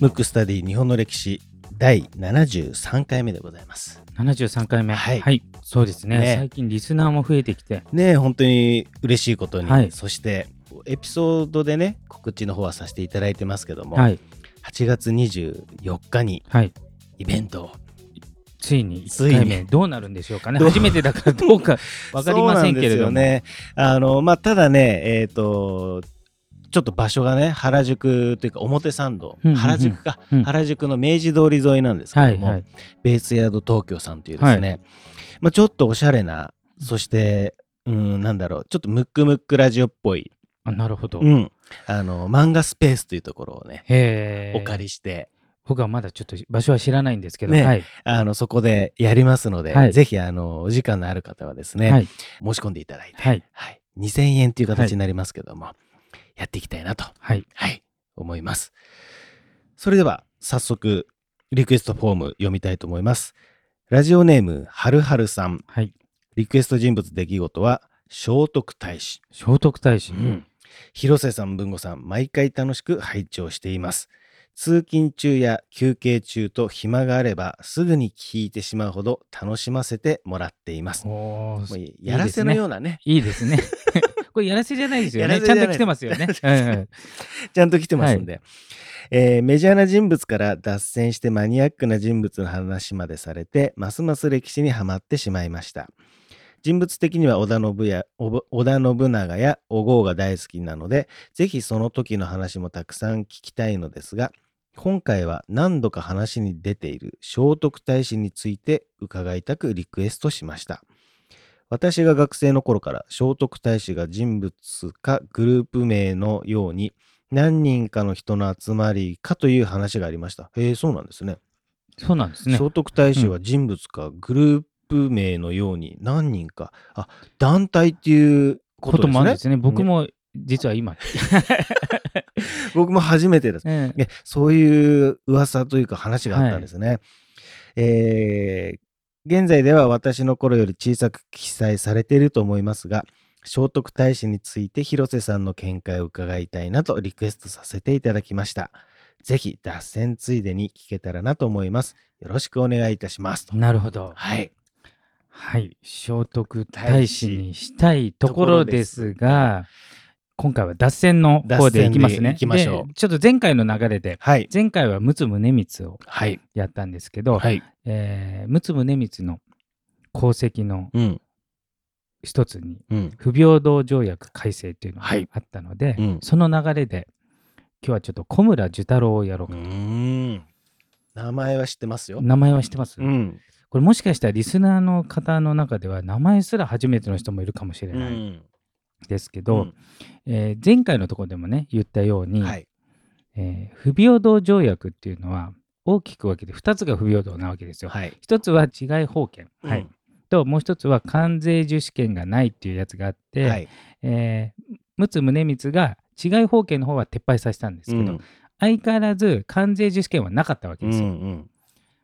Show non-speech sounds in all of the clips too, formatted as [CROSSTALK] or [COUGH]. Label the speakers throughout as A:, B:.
A: ムックスタディ日本の歴史第73回目でございます。
B: 73回目。
A: はい
B: そうですね
A: ね
B: 最近リスナーも増えてきて。
A: ねえ本当に嬉しいことに、
B: はい
A: そしてエピソードでね告知の方はさせていただいてますけども、
B: はい。
A: 8月24日に
B: はい。
A: イベントを
B: ついに1
A: ついに
B: 回目どうなるんでしょうかね。初めてだからどうか [LAUGHS] わかりませんけれども。
A: ね。あのまあただねえっ、とちょっと場所がね原宿というか表参道、
B: うんうんうん
A: 原宿か、
B: うん
A: 原宿の明治通り沿いなんですけども、
B: はいはい。
A: ベースヤード東京さんというですね、
B: は
A: まあ、ちょっとおしゃれなそしてうんなんだろうちょっとムックムックラジオっぽい、
B: あなるほど。
A: うん、あの漫画スペースというところをね。お借りして
B: 僕はまだちょっと場所は知らないんですけど。
A: ね
B: はい。
A: あのそこでやりますので、
B: はい
A: ぜひあのお時間のある方はですね、
B: はい。
A: 申し込んでいただいて、
B: はい。
A: はい、2000円という形になりますけども、やっていきたいなと、
B: はい。
A: はい、思います。それでは早速リクエストフォーム読みたいと思います。ラジオネームはるはるさん。
B: はい。
A: リクエスト人物出来事は聖徳太子。
B: 聖徳太子。
A: 広瀬さん、文吾さん、毎回楽しく拝聴しています。通勤中や休憩中と暇があればすぐに聞いてしまうほど楽しませてもらっています。
B: お
A: もう
B: ー
A: やらせのようなね、
B: いいですね。[LAUGHS] これ [LAUGHS] やらせじゃないですよね。ちゃんと来てますよね。はいはい
A: ちゃんと来てますんで、えーメジャーな人物から脱線してマニアックな人物の話までされて、ますます歴史にはまってしまいました。人物的には織田信や織田信長や小郷が大好きなので、ぜひその時の話もたくさん聞きたいのですが、今回は何度か話に出ている聖徳太子について伺いたくリクエストしました。私が学生の頃から聖徳太子が人物かグループ名のように何人かの人の集まりかという話がありました。へえ、そうなんですね。
B: そうなんですね。
A: 聖徳太子は人物かグループ名のように何人か、あ、団体っていうこ
B: ことと
A: ですね。
B: もあるんですね。僕も実は今。[LAUGHS]
A: 僕も初めてです。
B: ええ
A: えそういう噂というか話があったんですね。えー現在では私の頃より小さく記載されていると思いますが、聖徳太子について広瀬さんの見解を伺いたいなとリクエストさせていただきました。ぜひ脱線ついでに聞けたらなと思います。よろしくお願いいたします。と
B: なるほど。
A: はい。
B: はい。聖徳太子にしたいところですが、今回は脱線の方でいきますね。
A: いきましょう
B: でちょっと前回の流れで、
A: はい。
B: 前回は陸奥宗光を
A: はい。
B: やったんですけど、
A: はい。
B: えー陸奥宗光の功績の
A: うん。
B: 一つに、
A: うん。
B: 不平等条約改正というのが
A: はい
B: あったので、
A: うん
B: その流れで、今日はちょっと小村寿太郎をやろう
A: う
B: かと。
A: 名前は知ってますよ。
B: 名前は知ってます、
A: うん。
B: これもしかしたらリスナーの方の中では名前すら初めての人もいるかもしれ
A: う
B: ない
A: ん。
B: ですけど、えー前回のところでもね言ったように、
A: はい。
B: えー不平等条約っていうのは大きく分けて2つが不平等なわけですよ。
A: はい。
B: 一つは違い法権、
A: うん
B: はい、ともう一つは関税受資権がないっていうやつがあって、
A: はい。
B: えー陸奥宗光が違い法権の方は撤廃させたんですけど、
A: うん
B: 相変わらず関税受資権はなかったわけ
A: うん
B: ですよ。
A: うん。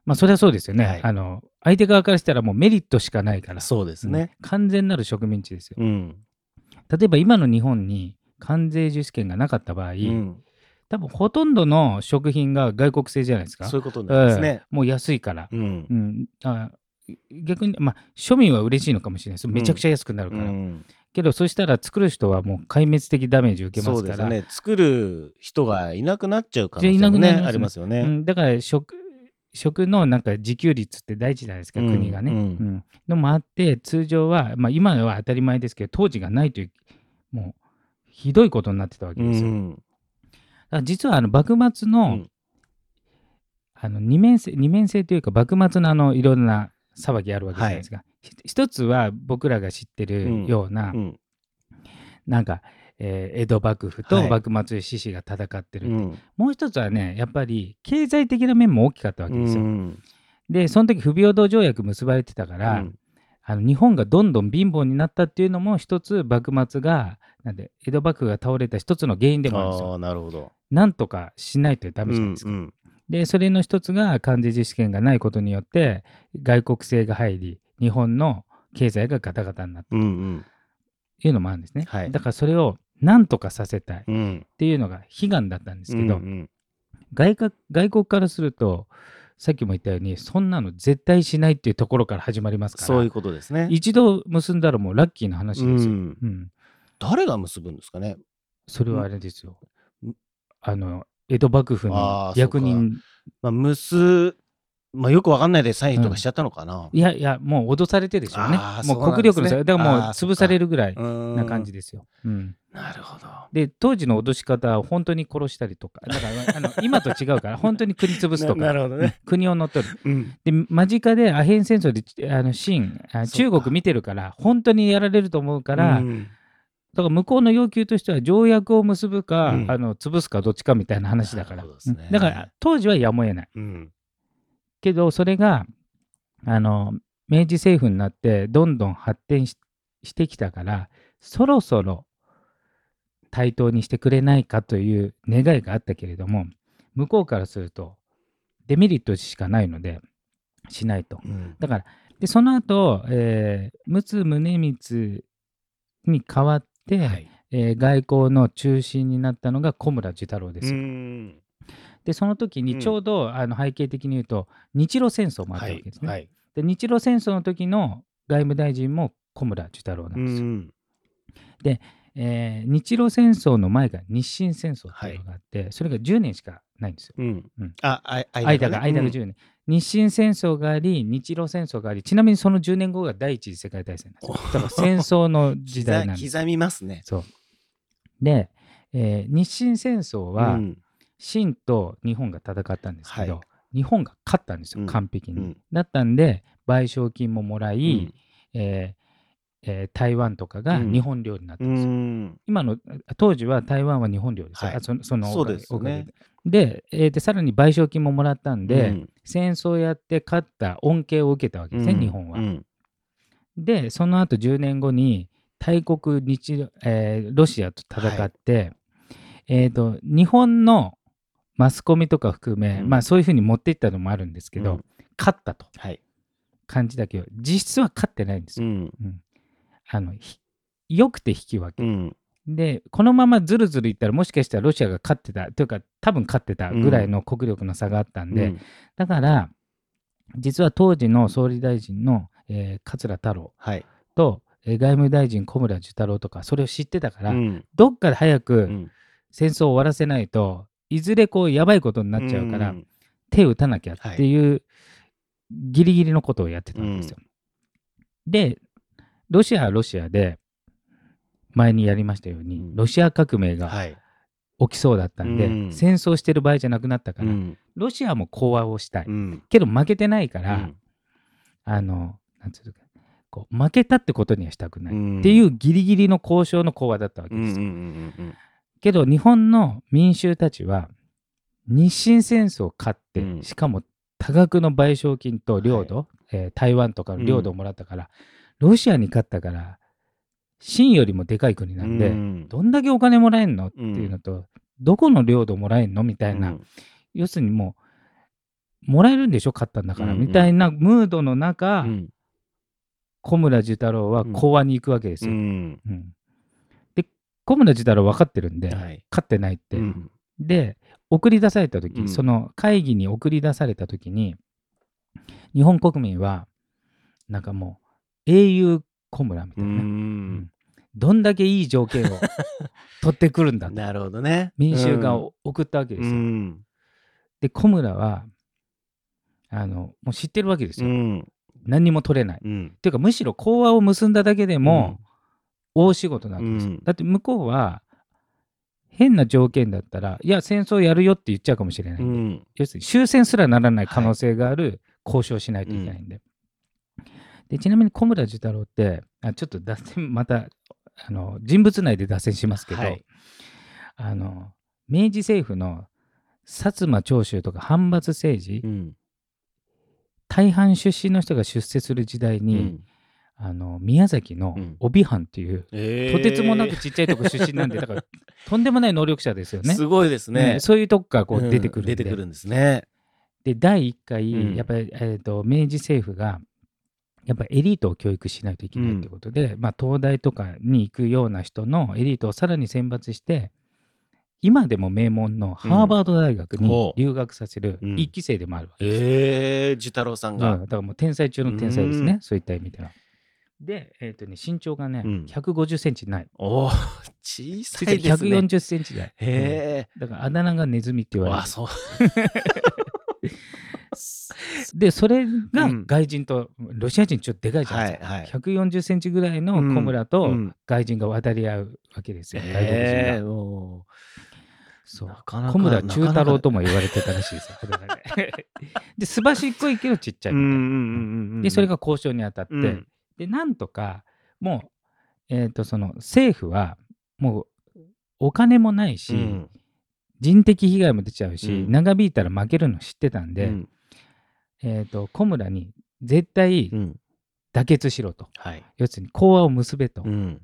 B: まあそれはそうですよね、
A: はい
B: あの相手側からしたらもうメリットしかないから
A: そうですね。
B: うん完全なる植民地ですよ。
A: うん。
B: 例えば今の日本に関税受資権がなかった場合、
A: うん
B: 多分ほとんどの食品が外国製じゃないですか。
A: そういうことなんですね。
B: ええもう安いから。
A: うん
B: う。ん、あ逆に、まあ、庶民は嬉しいのかもしれないです。めちゃくちゃ安くなるから。
A: うん
B: けど、そしたら作る人はもう壊滅的ダメージを受けますから。
A: そうですね。作る人がいなくなっちゃう可能性もね
B: なくなりますね
A: ありますよね。
B: うん、だから食、食のなんか自給率って大事じゃないですか、
A: うん
B: 国がね。
A: うん
B: うんのもあって、通常は、まあ、今は当たり前ですけど、当時がないという、もう、ひどいことになってたわけ
A: う
B: ですよ。
A: ん。
B: だから実はあの幕末の,、
A: うん
B: あの二面性二面性というか幕末のあのいろんな騒ぎあるわけじゃないですか、ひ一つは僕らが知ってるような、
A: うん。
B: なんか、えー江戸幕府
A: はい。
B: と幕末で志士が戦ってる、
A: う。ん。
B: もう一つはねやっぱり経済的な面も大きかったわけですよ、
A: うん
B: でその時不平等条約結ばれてたから、
A: うん。
B: あの日本がどんどん貧乏になったっていうのも一つ幕末がなんで江戸幕府が倒れた一つの原因でもあるんですよ。
A: なるほど。
B: なんとかしないとダメじゃないですか、
A: うん
B: でそれの一つが関税実施権がないことによって外国製が入り日本の経済がガタガタになった。
A: うんうん。
B: というのもあるんですね、
A: はい。
B: だからそれをなんとかさせたいっ
A: うん。
B: ていうのが悲願だったんですけど、
A: うんうん
B: 外国外国からするとさっきも言ったようにそんなの絶対しないっていうところから始まりますから
A: そういうことですね。
B: 一度結んだらもうラッキーな話ですよ。
A: うん
B: うん
A: 誰が結ぶんですかね？
B: それはあれですよ
A: うん。
B: あの江戸幕府
A: あ
B: の
A: ー
B: 役人
A: まあ、結、まあ、よくわかんないでサインとかしちゃったのかな？
B: いやいやもう脅されてでしょうねも
A: そう
B: 国力の差だからもう潰されるぐらい
A: な
B: な感じですよ。うん
A: なるほど。
B: で当時の脅し方は本当に殺したりとかだからあの今と違うから [LAUGHS] 本当に国潰すとか
A: ななるほどね。
B: 国を乗っ取る
A: うん。
B: で間近でアヘン戦争であのシーンあ中国見てるから本当にやられると思うから、
A: うん
B: だから向こうの要求としては条約を結ぶか、
A: うん
B: あの潰すかどっちかみたいな話だから、
A: ね
B: うんだから当時はやむを得ない
A: うん。
B: けどそれがあの明治政府になってどんどん発展ししてきたからそろそろ対等にしてくれないかという願いがあったけれども向こうからするとデメリットしかないのでしないと。
A: うん
B: だからでその後、えー、陸奥宗光に代わって、
A: はい。
B: えー外交の中心になったのが小村寿太郎です。でその時
A: うん
B: にちょうど、あの背景的に言うと日露戦争もあった
A: はい
B: わけです。ね。
A: はい。
B: で日露戦争の時の外務大臣も小村寿太郎なですよ。
A: うんん。
B: えー日露戦争の前が日清戦争っていうのがあって、それが10年しかないんですよ。
A: うん
B: うん。
A: あ、あ
B: 間が間が
A: ね
B: 10年、日清戦争があり日露戦争がありちなみにその10年後が第一次世界大戦なんですよ。だから戦争の時代なんです。
A: 刻 [LAUGHS] 刻みますね。
B: そうで、えー日清戦争は、
A: うん
B: 清と日本が戦ったんですけど、
A: はい
B: 日本が勝ったんですよ、
A: うん
B: 完璧に。
A: うん
B: だったんで賠償金ももらい、
A: うん
B: えーえー台湾とかが
A: うん
B: 日本領になった
A: うん
B: ですよ。
A: ん。
B: 今の当時は台湾は日本領ですよ、
A: はい
B: あそのその
A: そう
B: おかげ
A: ですよね
B: で。で,、えーでさらに賠償金ももらったんで、
A: うん
B: 戦争やって勝った恩恵を受けたわけですね、
A: うん
B: 日本は。
A: うん
B: でその後10年後に大国日、えーロシアと戦って、えー、と日本のマスコミとか含め、
A: うん
B: まあそういうふうに持っていったのもあるんですけど、
A: うん
B: 勝ったと
A: はい。
B: 感じだけど実質は勝ってないんですよ。
A: うん。
B: あのひよくて引き分け、
A: うん。
B: でこのままずるずるいったらもしかしたらロシアが勝ってたというか多分勝ってたぐらいの国力の差があったんで、
A: うん。
B: だから実は当時の総理大臣の、えー桂太郎
A: はい。
B: と、えー外務大臣小村寿太郎とかそれを知ってたから、
A: うん。
B: どっかで早
A: う
B: く
A: ん。
B: 戦争を終わらせないと、いずれこうやばいことになっちゃうから、
A: ん。
B: 手を打たなきゃっていう、ギリギリのことをやってたんですよ。でロシアはロシアで前にやりましたように、
A: うん。
B: ロシア革命が
A: はい。
B: 起きそうだったんで、
A: うん。
B: 戦争してる場合じゃなくなったから、
A: うん。
B: ロシアも講和をしたい、
A: うん。
B: けど負けてないから、
A: うん。
B: あのなんつうのかこう負けたってことにはしたくない、
A: うん。
B: っていうギリギリの交渉の講和だったわけですけど日本の民衆たちは日清戦争を勝って、
A: うん。
B: しかも多額の賠償金と領土、えー台湾とかの領土をもらったから、ロシアに勝ったから清よりもでかい国なんで、
A: うん。
B: どんだけお金もらえんのっていうのと、どこの領土もらえんのみたいな、
A: うん。
B: 要するにもうもらえるんでしょ？勝ったんだから、
A: うんうん。
B: みたいなムードの中、
A: うん。
B: 小村寿太郎は講和に行くわけですよ。
A: うん。
B: うん。で小村寿太郎分かってるんで、
A: はい。
B: 勝ってないって。
A: うん。
B: で送り出された時、
A: うん。
B: その会議に送り出された時に日本国民はなんかもう英雄小村みた
A: う
B: いな、
A: ん。
B: どんだけいい条件を [LAUGHS] 取ってくるんだと。
A: なるほどね。
B: 民衆が
A: うん。
B: 送ったわけですよ。
A: うん。
B: で小村はあのもう知ってるわけですよ、
A: うん。
B: 何にも取れない。っ
A: うん。
B: ていうかむしろ講和を結んだだけでも大仕事なわけです。よ、
A: うん。
B: だって向こうは変な条件だったらいや戦争やるよって言っちゃうかもしれない、
A: うん。
B: 要するに終戦すらならない可能性がある交渉しないといけないんで。でちなみに小村寿太郎ってあちょっと脱線またあの人物内で脱線しますけど、
A: はい。
B: あの明治政府の薩摩長州とか藩閥政治、
A: うん。
B: 大半出身の人が出世する時代に、
A: うん。
B: あの宮崎の
A: うん。
B: 帯藩っていう、
A: えー。
B: とてつもなくちっちゃいとこ出身なんで [LAUGHS] だからとんでもない能力者ですよね。
A: すごいですね。
B: ね。そういうとこからこ
A: う
B: うん。出てくるんで、
A: 出てくるんですね。
B: で第1回、
A: うん。
B: やっぱり、えー、と明治政府が、やっぱエリートを教育しないといけないってことで、まあ、東大とかに行くような人のエリートをさらに選抜して今でも名門のハーバード大学に留学させる
A: うん
B: 一期生でもあるわけです。
A: ええ寿太郎さん
B: うん
A: が
B: だ。からもう天才中の天才ですね、
A: うん
B: そういった意味では。で、えっ、とね、身長がね、
A: うん
B: 150センチない。
A: おお、小さいですね。
B: 140センチ台。
A: へえ。
B: うんだからあだ名がネズミって言われ
A: あ、
B: る。
A: そう。[LAUGHS] [LAUGHS]
B: で、それが
A: うん
B: 外人と、ロシア人ちょっとでかいじゃないですか。
A: はいはい
B: 140センチぐらいの小村と
A: うん
B: 外人が渡り合うわけですよ。外国人
A: へえ。
B: が。
A: お
B: そう
A: なかなか
B: 小村中太郎と
A: も。
B: も言われてたらしいですよ。で [LAUGHS] で、すばしっこいけどちっちゃいみたいな。
A: うんうんうんうん。
B: で、それが交渉に当たって、
A: うん
B: で、なんとか、もう、えっ、と、その政府は、もう、お金もないし、
A: うん
B: 人的被害も出ちゃうし、
A: うん
B: 長引いたら負けるの知ってたんで、
A: うん
B: えっ、と、小村に絶対
A: うん
B: 妥結しろと。
A: はい。
B: 要するに講和を結べと。っ
A: うん。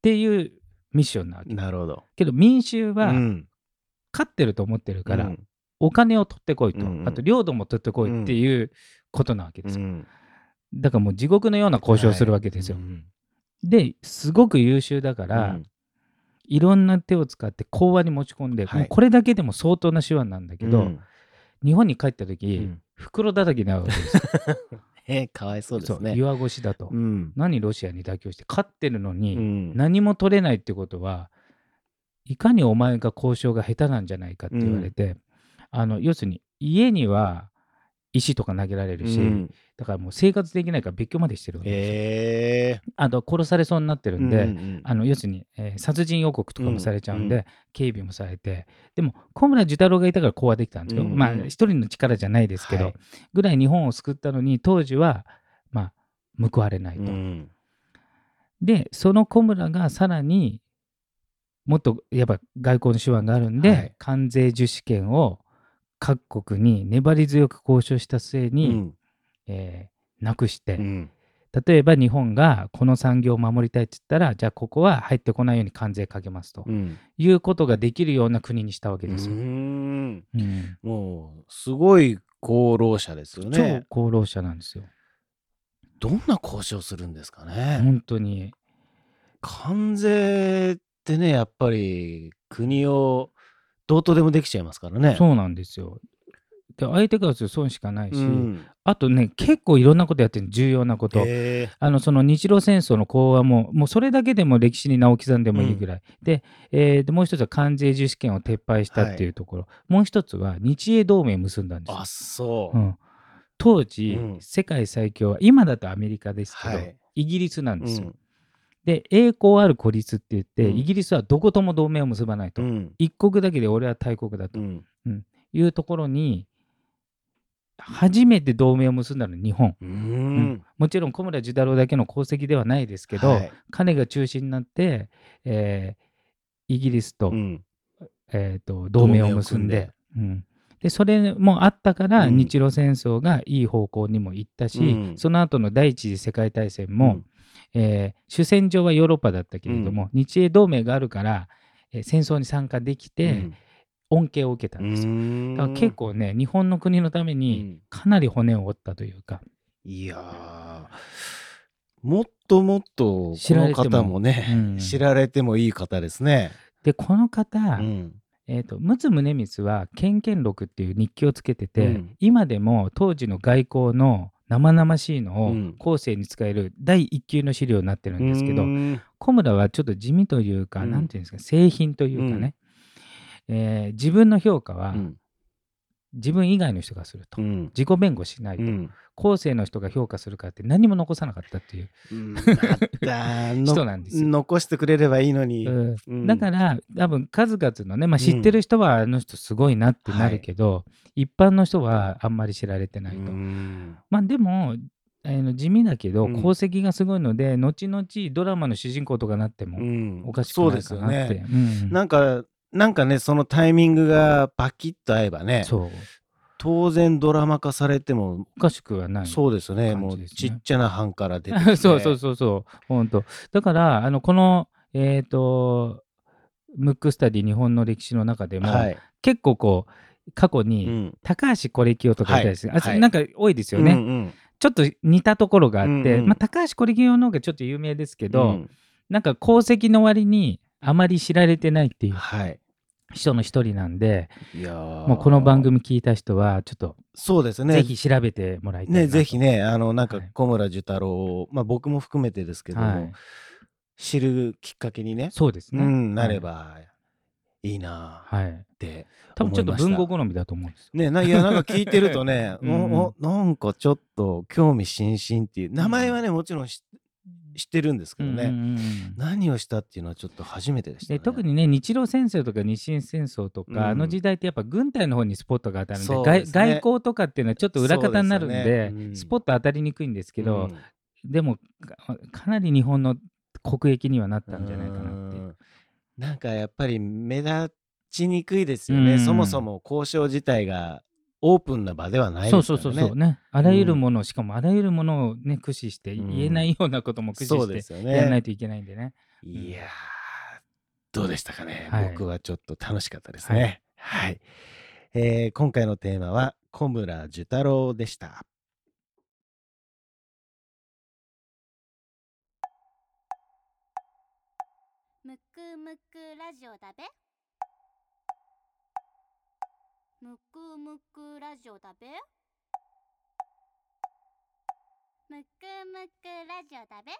B: ていうミッションなわけ。
A: なるほど。
B: けど民衆は
A: うん
B: 勝ってると思ってるから、
A: うん
B: お金を取ってこいと、
A: うんうん
B: あと領土も取ってこいっていうことなわけですよ。
A: うん
B: だからもう地獄のような交渉をするわけですよ。
A: うん
B: ですごく優秀だから、
A: うん
B: いろんな手を使って講和に持ち込んで、
A: はい
B: もうこれだけでも相当な手腕なんだけど、
A: うん
B: 日本に帰った時、
A: うん
B: 袋叩きになるわけですよ。[LAUGHS]
A: えーかわいそうですね。
B: 岩越しだと、
A: うん。
B: 何ロシアに妥協して勝ってるのに、
A: うん。
B: 何も取れないってことはいかにお前が交渉が下手なんじゃないかって言われて、あの要するに家には石とか投げられるし、
A: うん
B: だからもう生活できないから別居までしてるわけですよ。
A: へえ。
B: あと殺されそうになってるんで、
A: うんうん
B: あの要するに、えー殺人予告とかもされちゃうんで、
A: うんう
B: 警備もされてでも小村寿太郎がいたから講和できたんですよ、
A: うんうん
B: まあ一人の力じゃないですけど、
A: はい。
B: ぐらい日本を救ったのに当時はまあ報われないと、
A: うん。
B: でその小村がさらにもっとやっぱ外交の手腕があるんで、
A: はい。
B: 関税受資権を各国に粘り強く交渉した末
A: う
B: に、
A: ん
B: えーなくして、
A: うん
B: 例えば日本がこの産業を守りたいって言ったらじゃあここは入ってこないように関税かけますと
A: うん
B: いうことができるような国にしたわけ
A: う
B: ですよ。
A: ん
B: うん
A: もうすごい功労者ですよね。
B: 超功労者なんですよ。
A: どんな交渉するんですかね。
B: 本当に。
A: 関税ってねやっぱり国をどうとでもできちゃいますからね。
B: そうなんですよ。で相手からすると損しかないし、
A: うん。
B: あとね結構いろんなことやってる重要なこと。
A: へ
B: あのその日露戦争の講和も、もうそれだけでも歴史に名を刻んでもいいぐらい、でえーでもう一つは関税受資権を撤廃したっていうところ、もう一つは日英同盟を結んだんですよ。
A: あそう。
B: うん、当時、
A: うん。
B: 世界最強は今だとアメリカですけど、
A: はい。
B: イギリスなんですよ。
A: うん。
B: で栄光ある孤立って言って、
A: うん。
B: イギリスはどことも同盟を結ばないと、
A: うん。
B: 一国だけで俺は大国だと。
A: うん。
B: いうところに初めて同盟を結んだのは日本。
A: う
B: うん。
A: ん。
B: もちろん小村寿太郎だけの功績ではないですけど、
A: はい。
B: 彼が中心になって、えーイギリスと,、
A: うん。
B: えーと同盟を結んで。うん、でそれもあったから、
A: うん。
B: 日露戦争がいい方向にも行ったし、
A: うん。
B: その後の第一次世界大戦も、
A: うん。
B: えー主戦場はヨーロッパだったけれども、日英同盟があるから、えー戦争に参加できて、恩恵を受けたんですよ。
A: うん。
B: だから結構ね日本の国のため
A: う
B: に
A: ん。
B: かなり骨を折ったというか、
A: いやー。もっともっとこの方もね、
B: うん。
A: 知られてもいい方ですね。
B: でこの方、
A: うん。
B: えー、と陸奥宗光は「ケンケン録」っていう日記をつけてて、
A: うん。
B: 今でも当時の外交の生々しいのを
A: うん。
B: 後世に使える第一級の資料になってるんですけど、
A: うん。
B: 小村はちょっと地味というか、
A: うん。
B: なんていうんですか製品というかね、えー自分の評価は
A: うん。
B: 自分以外の人がすると、
A: うん。
B: 自己弁護しないと、
A: うん。
B: 後世の人が評価するかって何も残さなかったっていう。
A: うん。[LAUGHS]
B: 人なんですよ。
A: 残してくれればいいのに。
B: だから多分数々のね、まあ、知ってる人はあの人すごいなってなるけど、一般の人はあんまり知られてないと。
A: うん。
B: まあでもあの地味だけど
A: うん。
B: 功績がすごいので、後々ドラマの主人公とかなっても
A: うん。
B: おかしくないかな
A: ですよ
B: って。
A: ね。
B: うん。
A: なんか、なんかね、そのタイミングがパキッと合えばね、
B: そう。
A: 当然ドラマ化されても、
B: おかしくはない。
A: そうですね、もうちっちゃな班から出てきて
B: そうそうそうそう、本当。だから、あのこの、えっ、と、ムックスタディ日本の歴史の中でも、
A: はい。
B: 結構こう、過去
A: う
B: に、
A: ん。
B: 高橋是清とかいたりす。る、
A: はい。はい
B: あなんか多いですよね。
A: うんうん。
B: ちょっと似たところがあって、
A: うんうん。
B: まあ、高橋コリギ用の方がちょっと有名ですけど、
A: うん。
B: なんか功績の割にあまり知られてないっていう
A: はい。
B: 人の一人なんで、
A: いやー。
B: もうこの番組聞いた人はちょっと
A: そうですね。
B: ぜひ調べてもらいたいな
A: ね、
B: と
A: ぜひね、あの、なんか
B: はい。
A: 小村寿太郎を、まあ僕も含めてですけども、
B: はい、
A: 知るきっかけにね、
B: そうですね、
A: うん、なればいいなっ
B: はい、
A: て
B: 多分ちょっと文豪好みだと思うんですよ。
A: ね、ないや、なんか聞いてるとね、[LAUGHS]
B: うん。うん
A: おおなんかちょっと興味津々っていう、名前はね、もちろん知知ってるんですけどね、
B: うんうんうん
A: 何をしたっていうのはちょっと初めてでしたね。
B: で特にね日露戦争とか日清戦争とか、
A: うん。
B: あの時代ってやっぱ軍隊の方にスポットが当たるんで
A: そう
B: 外外交とかっていうのはちょっと裏方になるんで
A: ね。うん。
B: スポット当たりにくいんですけど、
A: うん。
B: でもかかなり日本の国益にはなったんじゃないかなって。
A: なんかやっぱり目立ちにくいですよね、
B: うん。
A: そもそも交渉自体がオープンな場ではない
B: そう
A: ですからね。
B: そうそうそうねあらゆるもの、しかもあらゆるものをね駆使して
A: うん
B: 言えないようなことも駆
A: そう
B: 使し
A: ですよ
B: てやらない
A: ね。
B: といけないんでね。
A: いやー、どうでしたかね、
B: はい
A: 僕はちょっと楽しかったですね。はい、えー今回のテーマは小村寿太郎でした。
C: むくむくラジオだべむくむくラジオだべ？むくむくラジオだべ？